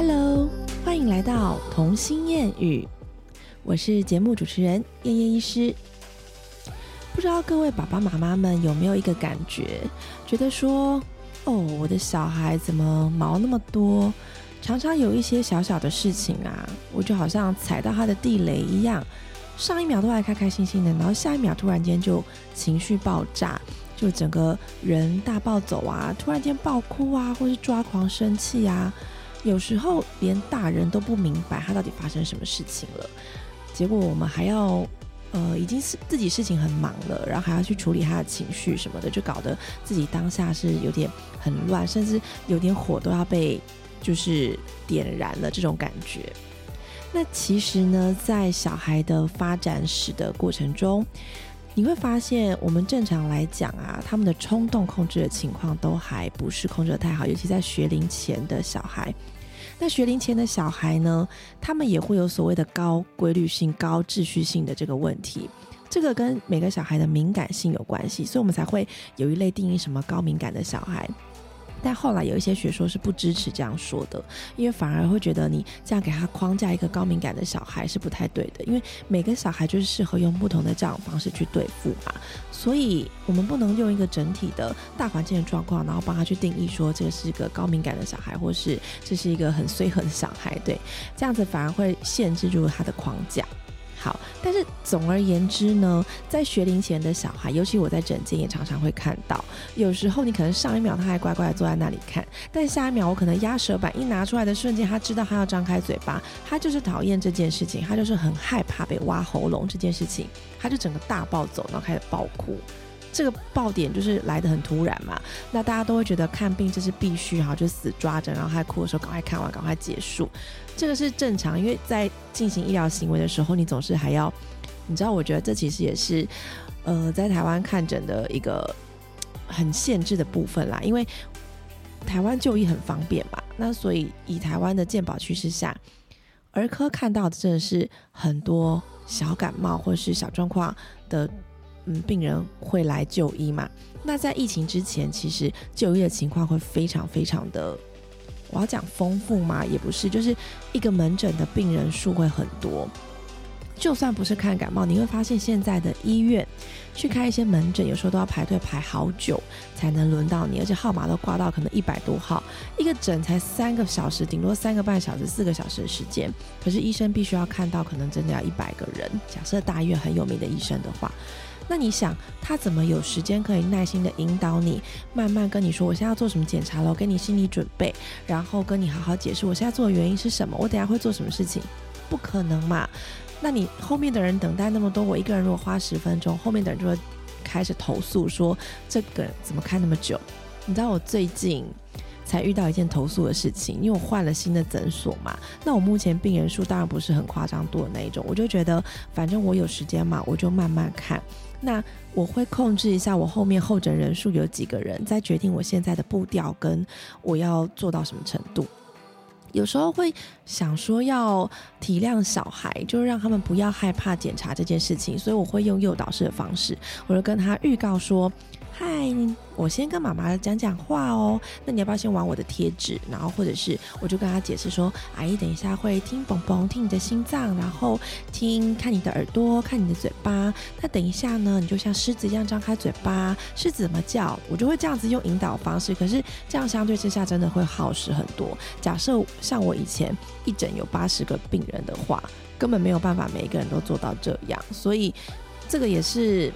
Hello，欢迎来到童心谚语，我是节目主持人燕燕医师。不知道各位爸爸妈妈们有没有一个感觉，觉得说，哦，我的小孩怎么毛那么多？常常有一些小小的事情啊，我就好像踩到他的地雷一样，上一秒都还开开心心的，然后下一秒突然间就情绪爆炸，就整个人大暴走啊，突然间爆哭啊，或是抓狂生气啊，有时候连大人都不明白他到底发生什么事情了，结果我们还要呃，已经是自己事情很忙了，然后还要去处理他的情绪什么的，就搞得自己当下是有点很乱，甚至有点火都要被。就是点燃了这种感觉。那其实呢，在小孩的发展史的过程中，你会发现，我们正常来讲啊，他们的冲动控制的情况都还不是控制的太好，尤其在学龄前的小孩。那学龄前的小孩呢，他们也会有所谓的高规律性、高秩序性的这个问题。这个跟每个小孩的敏感性有关系，所以我们才会有一类定义什么高敏感的小孩。但后来有一些学说是不支持这样说的，因为反而会觉得你这样给他框架一个高敏感的小孩是不太对的，因为每个小孩就是适合用不同的这样方式去对付嘛，所以我们不能用一个整体的大环境的状况，然后帮他去定义说这是一个高敏感的小孩，或是这是一个很随和的小孩，对，这样子反而会限制住他的框架。好，但是总而言之呢，在学龄前的小孩，尤其我在诊间也常常会看到，有时候你可能上一秒他还乖乖的坐在那里看，但下一秒我可能压舌板一拿出来的瞬间，他知道他要张开嘴巴，他就是讨厌这件事情，他就是很害怕被挖喉咙这件事情，他就整个大暴走，然后开始暴哭。这个爆点就是来的很突然嘛，那大家都会觉得看病这是必须哈，就死抓着，然后他哭的时候赶快看完，赶快结束，这个是正常，因为在进行医疗行为的时候，你总是还要，你知道，我觉得这其实也是，呃，在台湾看诊的一个很限制的部分啦，因为台湾就医很方便嘛，那所以以台湾的健保趋势下，儿科看到的真的是很多小感冒或是小状况的。嗯，病人会来就医嘛？那在疫情之前，其实就医的情况会非常非常的，我要讲丰富嘛，也不是，就是一个门诊的病人数会很多。就算不是看感冒，你会发现现在的医院去开一些门诊，有时候都要排队排好久才能轮到你，而且号码都挂到可能一百多号，一个诊才三个小时，顶多三个半小时、四个小时的时间，可是医生必须要看到可能真的要一百个人。假设大医院很有名的医生的话。那你想他怎么有时间可以耐心的引导你，慢慢跟你说我现在要做什么检查了，给你心理准备，然后跟你好好解释我现在做的原因是什么，我等下会做什么事情？不可能嘛？那你后面的人等待那么多，我一个人如果花十分钟，后面的人就会开始投诉说这个怎么开那么久？你知道我最近才遇到一件投诉的事情，因为我换了新的诊所嘛。那我目前病人数当然不是很夸张多的那一种，我就觉得反正我有时间嘛，我就慢慢看。那我会控制一下我后面候诊人数有几个人，再决定我现在的步调跟我要做到什么程度。有时候会想说要体谅小孩，就是让他们不要害怕检查这件事情，所以我会用诱导式的方式，我就跟他预告说。嗨，我先跟妈妈讲讲话哦。那你要不要先玩我的贴纸？然后或者是我就跟他解释说，阿姨等一下会听嘣嘣，听你的心脏，然后听看你的耳朵，看你的嘴巴。那等一下呢，你就像狮子一样张开嘴巴，狮子怎么叫？我就会这样子用引导方式。可是这样相对之下真的会耗时很多。假设像我以前一诊有八十个病人的话，根本没有办法每一个人都做到这样。所以这个也是。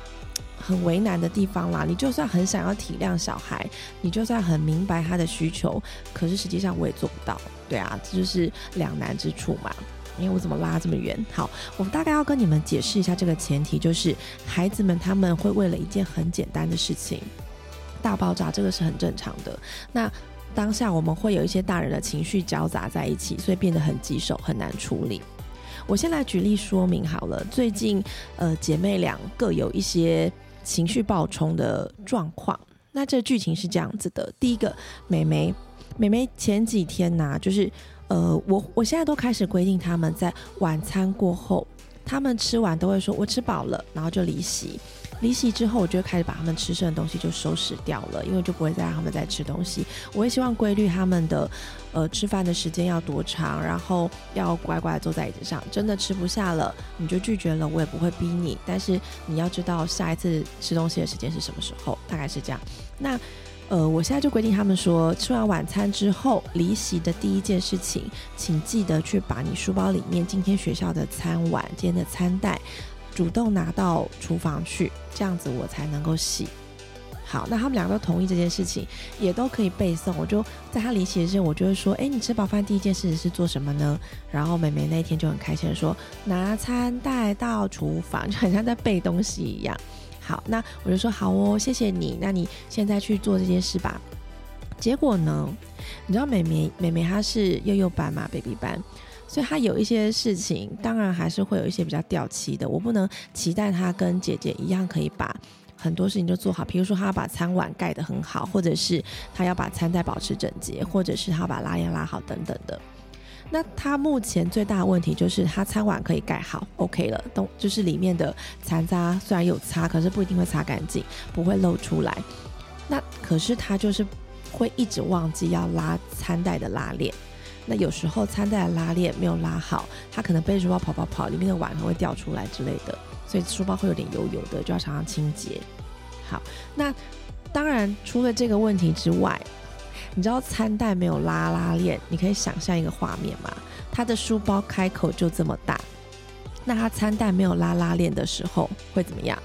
很为难的地方啦，你就算很想要体谅小孩，你就算很明白他的需求，可是实际上我也做不到，对啊，这就是两难之处嘛。因为我怎么拉这么远？好，我大概要跟你们解释一下这个前提，就是孩子们他们会为了一件很简单的事情大爆炸，这个是很正常的。那当下我们会有一些大人的情绪交杂在一起，所以变得很棘手，很难处理。我先来举例说明好了，最近呃姐妹俩各有一些。情绪暴冲的状况，那这剧情是这样子的：第一个，美眉，美眉前几天呢，就是呃，我我现在都开始规定他们在晚餐过后，他们吃完都会说“我吃饱了”，然后就离席。离席之后，我就开始把他们吃剩的东西就收拾掉了，因为就不会再让他们再吃东西。我也希望规律他们的呃吃饭的时间要多长，然后要乖乖坐在椅子上。真的吃不下了，你就拒绝了，我也不会逼你。但是你要知道下一次吃东西的时间是什么时候，大概是这样。那呃，我现在就规定他们说，吃完晚餐之后离席的第一件事情，请记得去把你书包里面今天学校的餐碗、今天的餐袋。主动拿到厨房去，这样子我才能够洗。好，那他们两个都同意这件事情，也都可以背诵。我就在他离席的时候，我就会说：“哎，你吃饱饭第一件事情是做什么呢？”然后美美那一天就很开心的说：“拿餐带到厨房，就很像在背东西一样。”好，那我就说：“好哦，谢谢你。那你现在去做这件事吧。”结果呢，你知道美美美美她是幼幼班嘛，baby 班。所以他有一些事情，当然还是会有一些比较掉漆的。我不能期待他跟姐姐一样可以把很多事情都做好，比如说他要把餐碗盖得很好，或者是他要把餐袋保持整洁，或者是他要把拉链拉好等等的。那他目前最大的问题就是他餐碗可以盖好，OK 了，都就是里面的残渣虽然有擦，可是不一定会擦干净，不会露出来。那可是他就是会一直忘记要拉餐袋的拉链。那有时候餐袋的拉链没有拉好，他可能背书包跑跑跑，里面的碗会掉出来之类的，所以书包会有点油油的，就要常常清洁。好，那当然除了这个问题之外，你知道餐袋没有拉拉链，你可以想象一个画面吗？他的书包开口就这么大，那他餐袋没有拉拉链的时候会怎么样？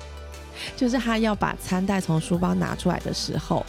就是他要把餐袋从书包拿出来的时候。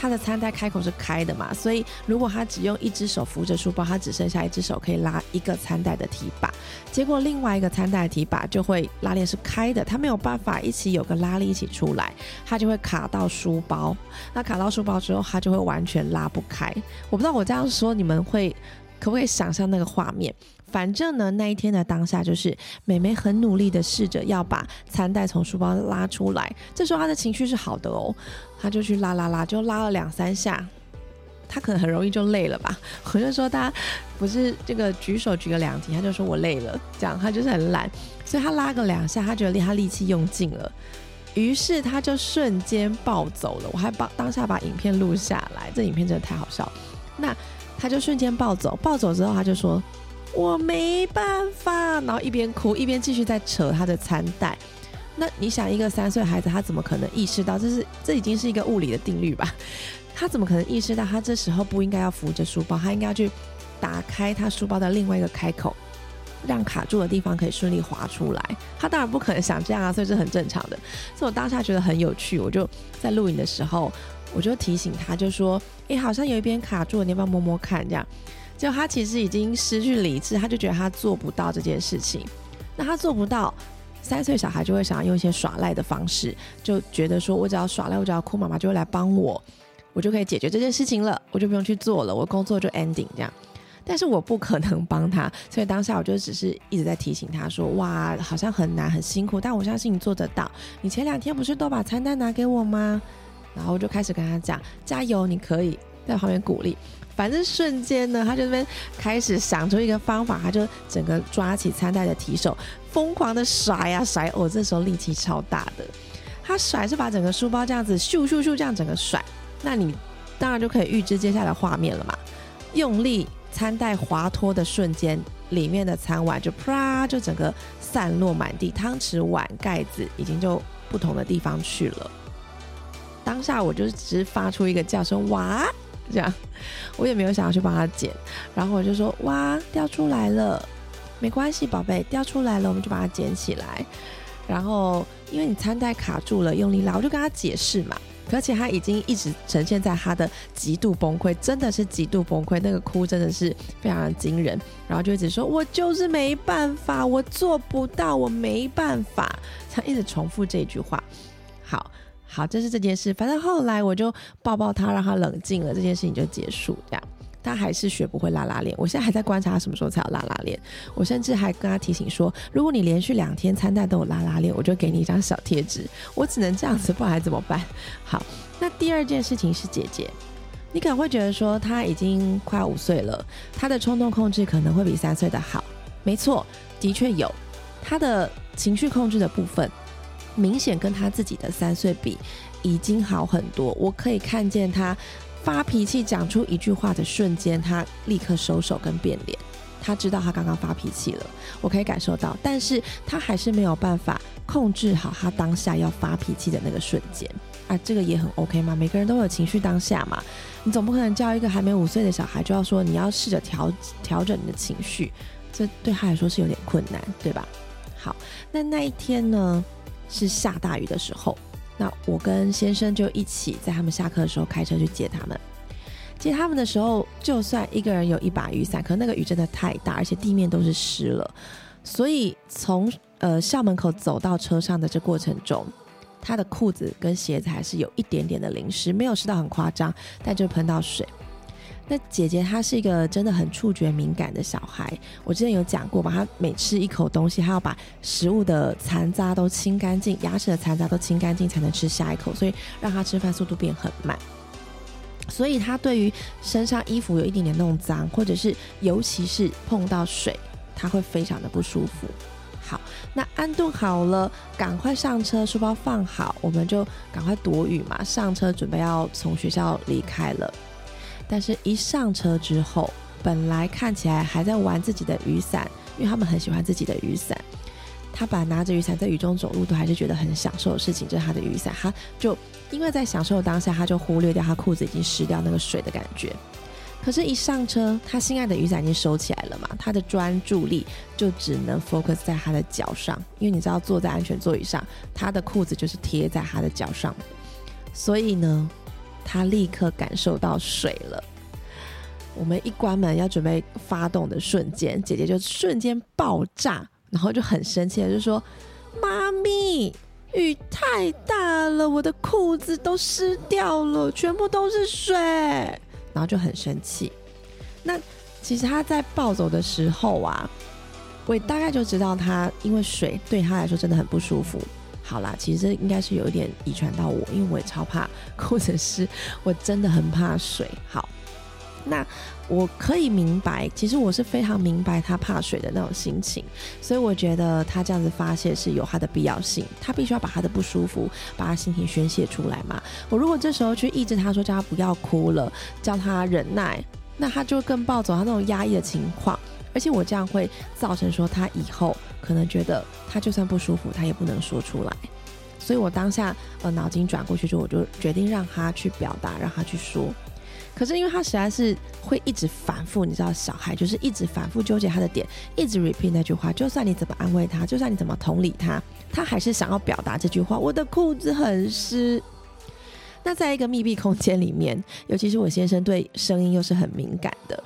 他的餐袋开口是开的嘛，所以如果他只用一只手扶着书包，他只剩下一只手可以拉一个餐袋的提把，结果另外一个餐袋提把就会拉链是开的，他没有办法一起有个拉力一起出来，他就会卡到书包。那卡到书包之后，他就会完全拉不开。我不知道我这样说你们会可不可以想象那个画面？反正呢，那一天的当下就是美美很努力的试着要把餐袋从书包拉出来，这时候她的情绪是好的哦。她就去拉拉拉，就拉了两三下，他可能很容易就累了吧。我就说他不是这个举手举个两题，他就说我累了，这样他就是很懒，所以他拉个两下，他觉得他力气用尽了，于是他就瞬间暴走了。我还把当下把影片录下来，这影片真的太好笑了。那他就瞬间暴走，暴走之后他就说我没办法，然后一边哭一边继续在扯他的餐袋。那你想，一个三岁孩子，他怎么可能意识到这是这已经是一个物理的定律吧？他怎么可能意识到他这时候不应该要扶着书包，他应该要去打开他书包的另外一个开口，让卡住的地方可以顺利滑出来？他当然不可能想这样啊，所以是很正常的。所以我当下觉得很有趣，我就在录影的时候，我就提醒他，就说：“哎，好像有一边卡住了，你要不要摸摸看？”这样，就他其实已经失去理智，他就觉得他做不到这件事情。那他做不到。三岁小孩就会想要用一些耍赖的方式，就觉得说我只要耍赖，我只要哭，妈妈就会来帮我，我就可以解决这件事情了，我就不用去做了，我工作就 ending 这样。但是我不可能帮他，所以当下我就只是一直在提醒他说：“哇，好像很难很辛苦，但我相信你做得到。你前两天不是都把餐单拿给我吗？”然后我就开始跟他讲：“加油，你可以。”在旁边鼓励。反正瞬间呢，他就那边开始想出一个方法，他就整个抓起餐袋的提手，疯狂的甩呀甩。我这时候力气超大的，他甩是把整个书包这样子咻咻咻这样整个甩。那你当然就可以预知接下来画面了嘛。用力，餐袋滑脱的瞬间，里面的餐碗就啪就整个散落满地，汤匙碗盖子已经就不同的地方去了。当下我就只发出一个叫声哇。这样，我也没有想要去帮他捡，然后我就说哇，掉出来了，没关系，宝贝，掉出来了，我们就把它捡起来。然后因为你餐袋卡住了，用力拉，我就跟他解释嘛。而且他已经一直呈现在他的极度崩溃，真的是极度崩溃，那个哭真的是非常的惊人。然后就一直说，我就是没办法，我做不到，我没办法，他一直重复这句话。好。好，这是这件事。反正后来我就抱抱他，让他冷静了，这件事情就结束。这样，他还是学不会拉拉链。我现在还在观察他什么时候才有拉拉链。我甚至还跟他提醒说，如果你连续两天餐袋都有拉拉链，我就给你一张小贴纸。我只能这样子，不然怎么办？好，那第二件事情是姐姐，你可能会觉得说他已经快五岁了，他的冲动控制可能会比三岁的好。没错，的确有他的情绪控制的部分。明显跟他自己的三岁比已经好很多。我可以看见他发脾气讲出一句话的瞬间，他立刻收手跟变脸。他知道他刚刚发脾气了，我可以感受到，但是他还是没有办法控制好他当下要发脾气的那个瞬间啊，这个也很 OK 嘛，每个人都有情绪当下嘛，你总不可能教一个还没五岁的小孩就要说你要试着调调整你的情绪，这对他来说是有点困难，对吧？好，那那一天呢是下大雨的时候，那我跟先生就一起在他们下课的时候开车去接他们。接他们的时候，就算一个人有一把雨伞，可那个雨真的太大，而且地面都是湿了，所以从呃校门口走到车上的这过程中，他的裤子跟鞋子还是有一点点的淋湿，没有湿到很夸张，但就喷到水。那姐姐她是一个真的很触觉敏感的小孩，我之前有讲过吧，她每吃一口东西，她要把食物的残渣都清干净，牙齿的残渣都清干净才能吃下一口，所以让她吃饭速度变很慢。所以她对于身上衣服有一点点弄脏，或者是尤其是碰到水，她会非常的不舒服。好，那安顿好了，赶快上车，书包放好，我们就赶快躲雨嘛，上车准备要从学校离开了。但是，一上车之后，本来看起来还在玩自己的雨伞，因为他们很喜欢自己的雨伞。他本来拿着雨伞在雨中走路，都还是觉得很享受的事情，就是他的雨伞，他就。因为在享受当下，他就忽略掉他裤子已经湿掉那个水的感觉。可是，一上车，他心爱的雨伞已经收起来了嘛，他的专注力就只能 focus 在他的脚上。因为你知道，坐在安全座椅上，他的裤子就是贴在他的脚上，所以呢，他立刻感受到水了。我们一关门要准备发动的瞬间，姐姐就瞬间爆炸，然后就很生气的就说：“妈咪。”雨太大了，我的裤子都湿掉了，全部都是水，然后就很生气。那其实他在暴走的时候啊，我大概就知道他因为水对他来说真的很不舒服。好啦，其实应该是有一点遗传到我，因为我也超怕或者是，我真的很怕水。好。那我可以明白，其实我是非常明白他怕水的那种心情，所以我觉得他这样子发泄是有他的必要性，他必须要把他的不舒服，把他心情宣泄出来嘛。我如果这时候去抑制他说叫他不要哭了，叫他忍耐，那他就更暴走，他那种压抑的情况，而且我这样会造成说他以后可能觉得他就算不舒服，他也不能说出来，所以我当下呃脑筋转过去之后，我就决定让他去表达，让他去说。可是因为他实在是会一直反复，你知道，小孩就是一直反复纠结他的点，一直 repeat 那句话。就算你怎么安慰他，就算你怎么同理他，他还是想要表达这句话。我的裤子很湿。那在一个密闭空间里面，尤其是我先生对声音又是很敏感的，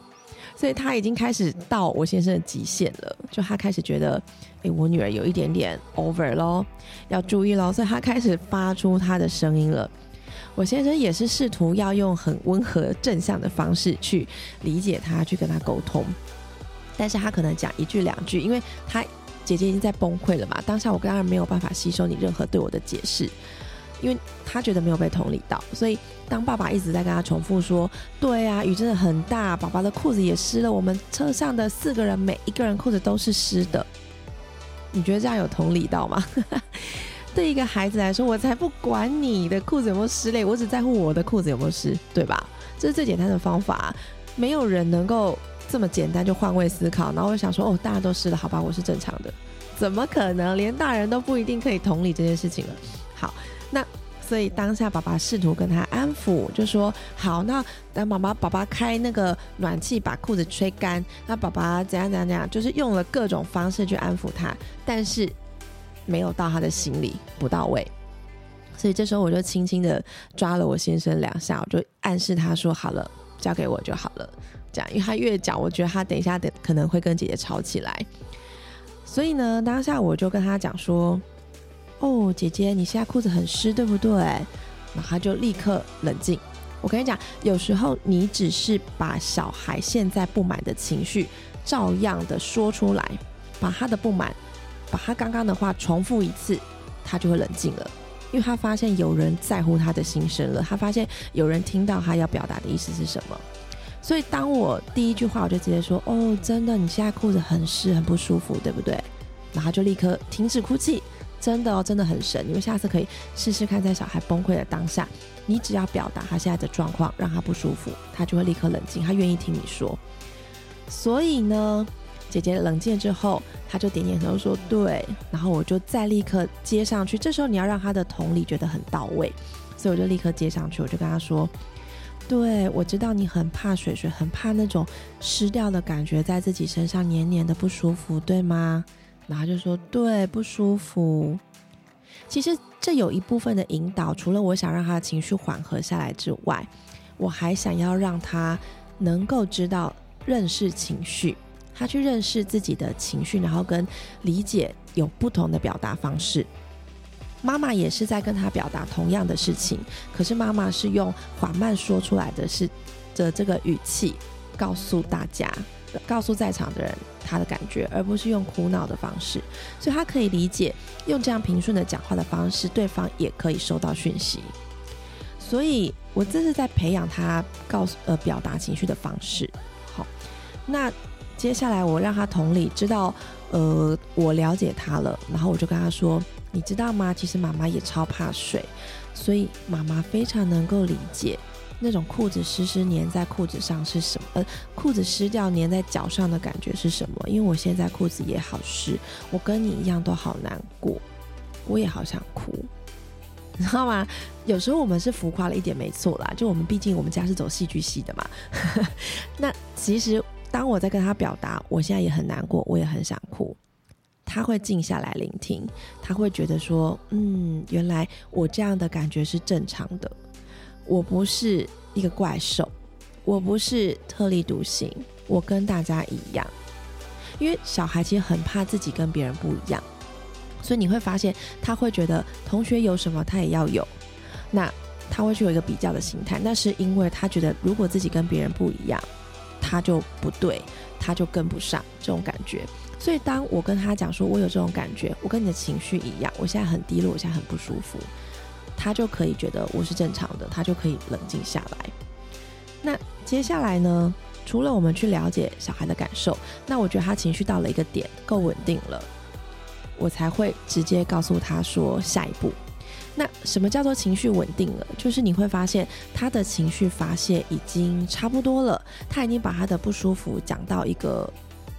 所以他已经开始到我先生的极限了。就他开始觉得，哎，我女儿有一点点 over 咯，要注意咯，所以他开始发出他的声音了。我先生也是试图要用很温和正向的方式去理解他，去跟他沟通，但是他可能讲一句两句，因为他姐姐已经在崩溃了嘛。当下我当然没有办法吸收你任何对我的解释，因为他觉得没有被同理到，所以当爸爸一直在跟他重复说：“对啊，雨真的很大，宝宝的裤子也湿了，我们车上的四个人每一个人裤子都是湿的。”你觉得这样有同理到吗？对一个孩子来说，我才不管你的裤子有没有湿嘞，我只在乎我的裤子有没有湿，对吧？这是最简单的方法，没有人能够这么简单就换位思考。然后我想说，哦，大家都湿了，好吧，我是正常的，怎么可能？连大人都不一定可以同理这件事情了。好，那所以当下爸爸试图跟他安抚，就说好，那等妈妈爸爸开那个暖气把裤子吹干，那爸爸怎样怎样怎样，就是用了各种方式去安抚他，但是。没有到他的心里不到位，所以这时候我就轻轻的抓了我先生两下，我就暗示他说：“好了，交给我就好了。”这样，因为他越讲，我觉得他等一下等可能会跟姐姐吵起来。所以呢，当下我就跟他讲说：“哦，姐姐，你现在裤子很湿，对不对？”然后他就立刻冷静。我跟你讲，有时候你只是把小孩现在不满的情绪照样的说出来，把他的不满。把他刚刚的话重复一次，他就会冷静了，因为他发现有人在乎他的心声了，他发现有人听到他要表达的意思是什么。所以当我第一句话，我就直接说：“哦，真的，你现在裤子很湿，很不舒服，对不对？”然后就立刻停止哭泣，真的哦，真的很神。你们下次可以试试看，在小孩崩溃的当下，你只要表达他现在的状况，让他不舒服，他就会立刻冷静，他愿意听你说。所以呢，姐姐冷静之后，他就点点头说对，然后我就再立刻接上去。这时候你要让他的同理觉得很到位，所以我就立刻接上去，我就跟他说。对，我知道你很怕水水，很怕那种湿掉的感觉在自己身上黏黏的不舒服，对吗？然后就说对，不舒服。其实这有一部分的引导，除了我想让他的情绪缓和下来之外，我还想要让他能够知道认识情绪，他去认识自己的情绪，然后跟理解有不同的表达方式。妈妈也是在跟他表达同样的事情，可是妈妈是用缓慢说出来的是的这个语气告诉大家，告诉在场的人他的感觉，而不是用苦恼的方式，所以他可以理解用这样平顺的讲话的方式，对方也可以收到讯息。所以我这是在培养他告诉呃表达情绪的方式。好，那接下来我让他同理，知道呃我了解他了，然后我就跟他说。你知道吗？其实妈妈也超怕水，所以妈妈非常能够理解那种裤子湿湿粘在裤子上是什么，裤子湿掉粘在脚上的感觉是什么。因为我现在裤子也好湿，我跟你一样都好难过，我也好想哭，你知道吗？有时候我们是浮夸了一点，没错啦。就我们毕竟我们家是走戏剧系的嘛。那其实当我在跟他表达，我现在也很难过，我也很想哭。他会静下来聆听，他会觉得说：“嗯，原来我这样的感觉是正常的，我不是一个怪兽，我不是特立独行，我跟大家一样。”因为小孩其实很怕自己跟别人不一样，所以你会发现他会觉得同学有什么他也要有，那他会去有一个比较的心态。那是因为他觉得如果自己跟别人不一样，他就不对，他就跟不上这种感觉。所以，当我跟他讲说，我有这种感觉，我跟你的情绪一样，我现在很低落，我现在很不舒服，他就可以觉得我是正常的，他就可以冷静下来。那接下来呢？除了我们去了解小孩的感受，那我觉得他情绪到了一个点，够稳定了，我才会直接告诉他说下一步。那什么叫做情绪稳定了？就是你会发现他的情绪发泄已经差不多了，他已经把他的不舒服讲到一个。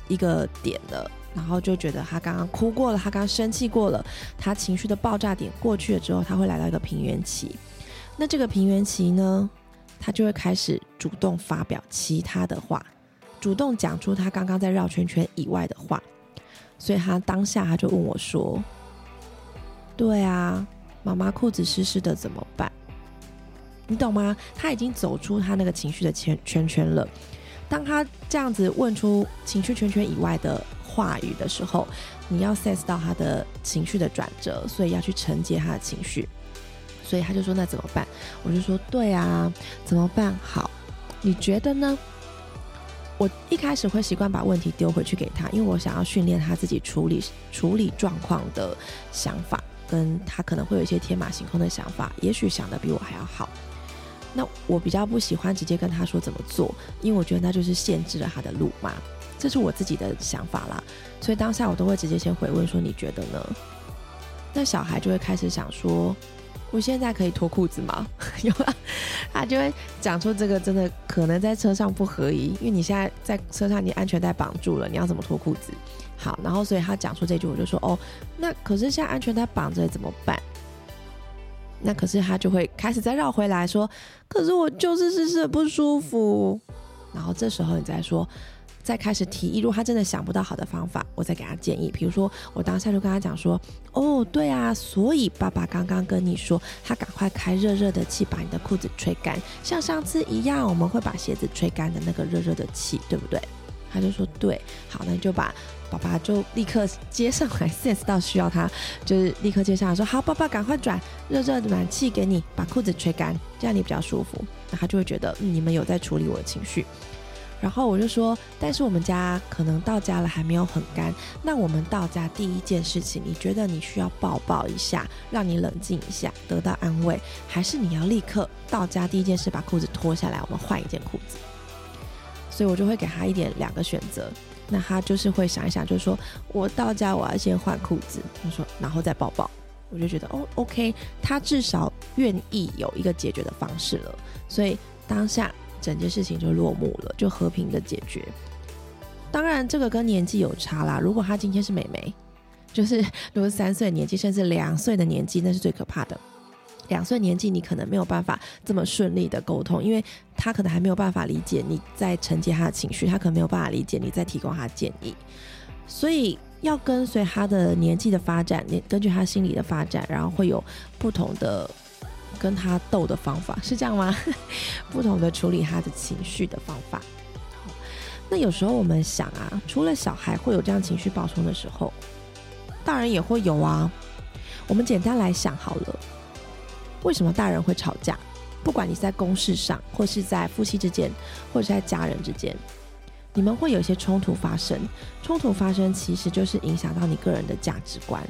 一个点了，然后就觉得他刚刚哭过了，他刚刚生气过了，他情绪的爆炸点过去了之后，他会来到一个平原期。那这个平原期呢，他就会开始主动发表其他的话，主动讲出他刚刚在绕圈圈以外的话。所以他当下他就问我说：“对啊，妈妈裤子湿湿的怎么办？你懂吗？他已经走出他那个情绪的圈圈圈了。”当他这样子问出情绪圈圈以外的话语的时候，你要 sense 到他的情绪的转折，所以要去承接他的情绪。所以他就说：“那怎么办？”我就说：“对啊，怎么办？好，你觉得呢？”我一开始会习惯把问题丢回去给他，因为我想要训练他自己处理处理状况的想法，跟他可能会有一些天马行空的想法，也许想的比我还要好。那我比较不喜欢直接跟他说怎么做，因为我觉得那就是限制了他的路嘛，这是我自己的想法啦。所以当下我都会直接先回问说你觉得呢？那小孩就会开始想说，我现在可以脱裤子吗？有啊，他就会讲出这个真的可能在车上不合宜，因为你现在在车上你安全带绑住了，你要怎么脱裤子？好，然后所以他讲出这句，我就说哦，那可是现在安全带绑着怎么办？那可是他就会开始再绕回来说，可是我就是试试不舒服。然后这时候你再说，再开始提议，如果他真的想不到好的方法，我再给他建议。比如说，我当下就跟他讲说，哦，对啊，所以爸爸刚刚跟你说，他赶快开热热的气，把你的裤子吹干，像上次一样，我们会把鞋子吹干的那个热热的气，对不对？他就说对，好，那就把。爸爸就立刻接上来，sense 到需要他，就是立刻接上来说：“好，爸爸赶快转热热的暖气给你，把裤子吹干，这样你比较舒服。”那他就会觉得，嗯，你们有在处理我的情绪。然后我就说：“但是我们家可能到家了还没有很干，那我们到家第一件事情，你觉得你需要抱抱一下，让你冷静一下，得到安慰，还是你要立刻到家第一件事把裤子脱下来，我们换一件裤子？”所以我就会给他一点两个选择。那他就是会想一想，就是说我到家我要先换裤子，他说然后再抱抱。我就觉得哦，OK，他至少愿意有一个解决的方式了，所以当下整件事情就落幕了，就和平的解决。当然，这个跟年纪有差啦。如果他今天是美眉，就是如果三岁年纪，甚至两岁的年纪，那是最可怕的。两岁年纪，你可能没有办法这么顺利的沟通，因为他可能还没有办法理解你在承接他的情绪，他可能没有办法理解你在提供他的建议，所以。要跟随他的年纪的发展，你根据他心理的发展，然后会有不同的跟他斗的方法，是这样吗？不同的处理他的情绪的方法。那有时候我们想啊，除了小孩会有这样情绪爆冲的时候，大人也会有啊。我们简单来想好了，为什么大人会吵架？不管你在公事上，或是在夫妻之间，或者在家人之间。你们会有一些冲突发生，冲突发生其实就是影响到你个人的价值观。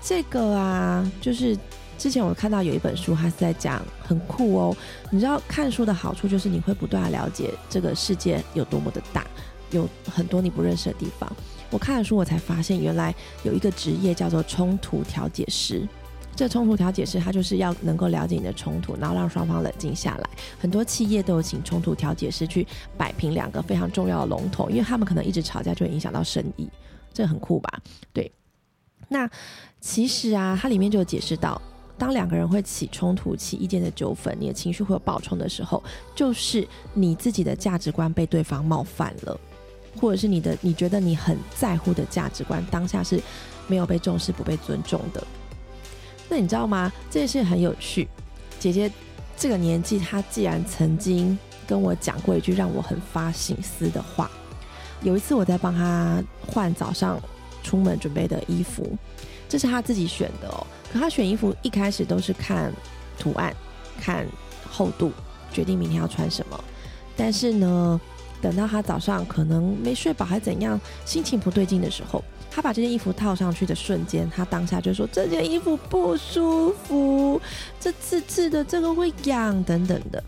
这个啊，就是之前我看到有一本书，它是在讲很酷哦。你知道看书的好处就是你会不断的了解这个世界有多么的大，有很多你不认识的地方。我看了书，我才发现原来有一个职业叫做冲突调解师。这冲突调解师，他就是要能够了解你的冲突，然后让双方冷静下来。很多企业都有请冲突调解师去摆平两个非常重要的龙头，因为他们可能一直吵架，就会影响到生意。这很酷吧？对。那其实啊，它里面就有解释到，当两个人会起冲突、起意见的纠纷，你的情绪会有爆冲的时候，就是你自己的价值观被对方冒犯了，或者是你的你觉得你很在乎的价值观当下是没有被重视、不被尊重的。那你知道吗？这件事很有趣。姐姐这个年纪，她既然曾经跟我讲过一句让我很发心思的话。有一次我在帮她换早上出门准备的衣服，这是她自己选的哦。可他选衣服一开始都是看图案、看厚度，决定明天要穿什么。但是呢，等到他早上可能没睡饱还怎样，心情不对劲的时候。他把这件衣服套上去的瞬间，他当下就说：“这件衣服不舒服，这刺刺的，这个会痒等等的。”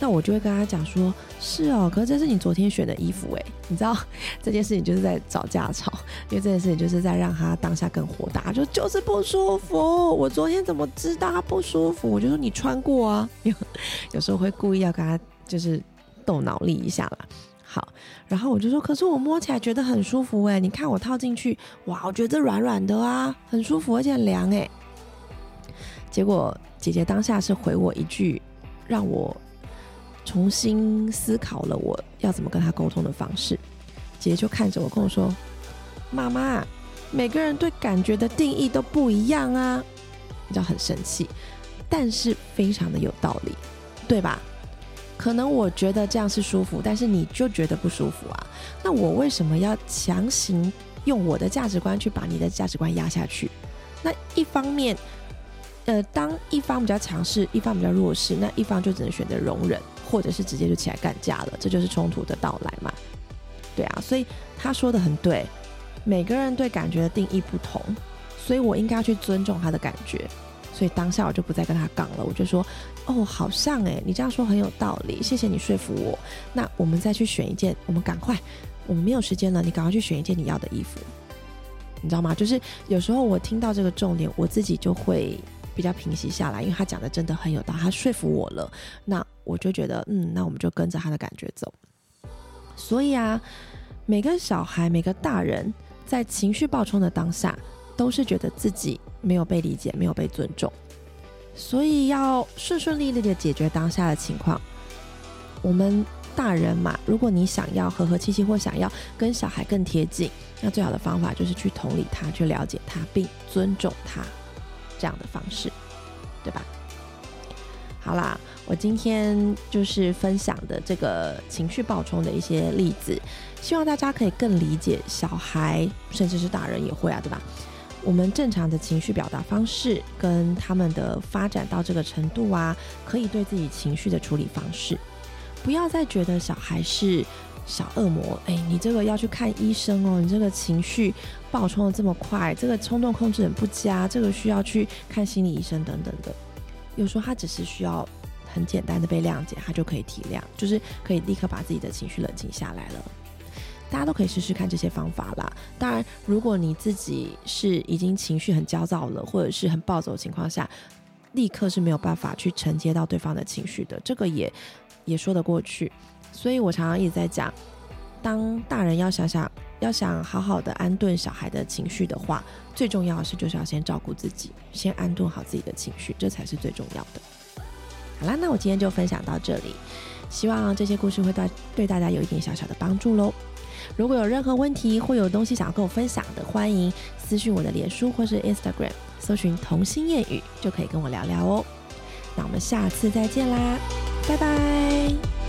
那我就会跟他讲说：“是哦，可是这是你昨天选的衣服诶，你知道这件事情就是在找架吵，因为这件事情就是在让他当下更火大，就就是不舒服。我昨天怎么知道他不舒服？我就说你穿过啊，有时候会故意要跟他就是动脑力一下啦。好，然后我就说，可是我摸起来觉得很舒服哎，你看我套进去，哇，我觉得软软的啊，很舒服，而且很凉哎。结果姐姐当下是回我一句，让我重新思考了我要怎么跟他沟通的方式。姐姐就看着我跟我说：“妈妈，每个人对感觉的定义都不一样啊。”你知道很生气，但是非常的有道理，对吧？可能我觉得这样是舒服，但是你就觉得不舒服啊？那我为什么要强行用我的价值观去把你的价值观压下去？那一方面，呃，当一方比较强势，一方比较弱势，那一方就只能选择容忍，或者是直接就起来干架了，这就是冲突的到来嘛？对啊，所以他说的很对，每个人对感觉的定义不同，所以我应该要去尊重他的感觉。所以当下我就不再跟他杠了，我就说，哦，好像哎，你这样说很有道理，谢谢你说服我。那我们再去选一件，我们赶快，我们没有时间了，你赶快去选一件你要的衣服，你知道吗？就是有时候我听到这个重点，我自己就会比较平息下来，因为他讲的真的很有道，他说服我了。那我就觉得，嗯，那我们就跟着他的感觉走。所以啊，每个小孩，每个大人，在情绪爆冲的当下。都是觉得自己没有被理解，没有被尊重，所以要顺顺利利的解决当下的情况。我们大人嘛，如果你想要和和气气，或想要跟小孩更贴近，那最好的方法就是去同理他，去了解他，并尊重他，这样的方式，对吧？好啦，我今天就是分享的这个情绪爆冲的一些例子，希望大家可以更理解小孩，甚至是大人也会啊，对吧？我们正常的情绪表达方式跟他们的发展到这个程度啊，可以对自己情绪的处理方式，不要再觉得小孩是小恶魔。哎，你这个要去看医生哦，你这个情绪爆冲的这么快，这个冲动控制很不佳，这个需要去看心理医生等等的。有时候他只是需要很简单的被谅解，他就可以体谅，就是可以立刻把自己的情绪冷静下来了。大家都可以试试看这些方法啦。当然，如果你自己是已经情绪很焦躁了，或者是很暴走的情况下，立刻是没有办法去承接到对方的情绪的，这个也也说得过去。所以我常常一直在讲，当大人要想想，要想好好的安顿小孩的情绪的话，最重要的是就是要先照顾自己，先安顿好自己的情绪，这才是最重要的。好啦，那我今天就分享到这里，希望这些故事会对对大家有一点小小的帮助喽。如果有任何问题或有东西想要跟我分享的，欢迎私讯我的脸书或是 Instagram，搜寻童心谚语就可以跟我聊聊哦。那我们下次再见啦，拜拜。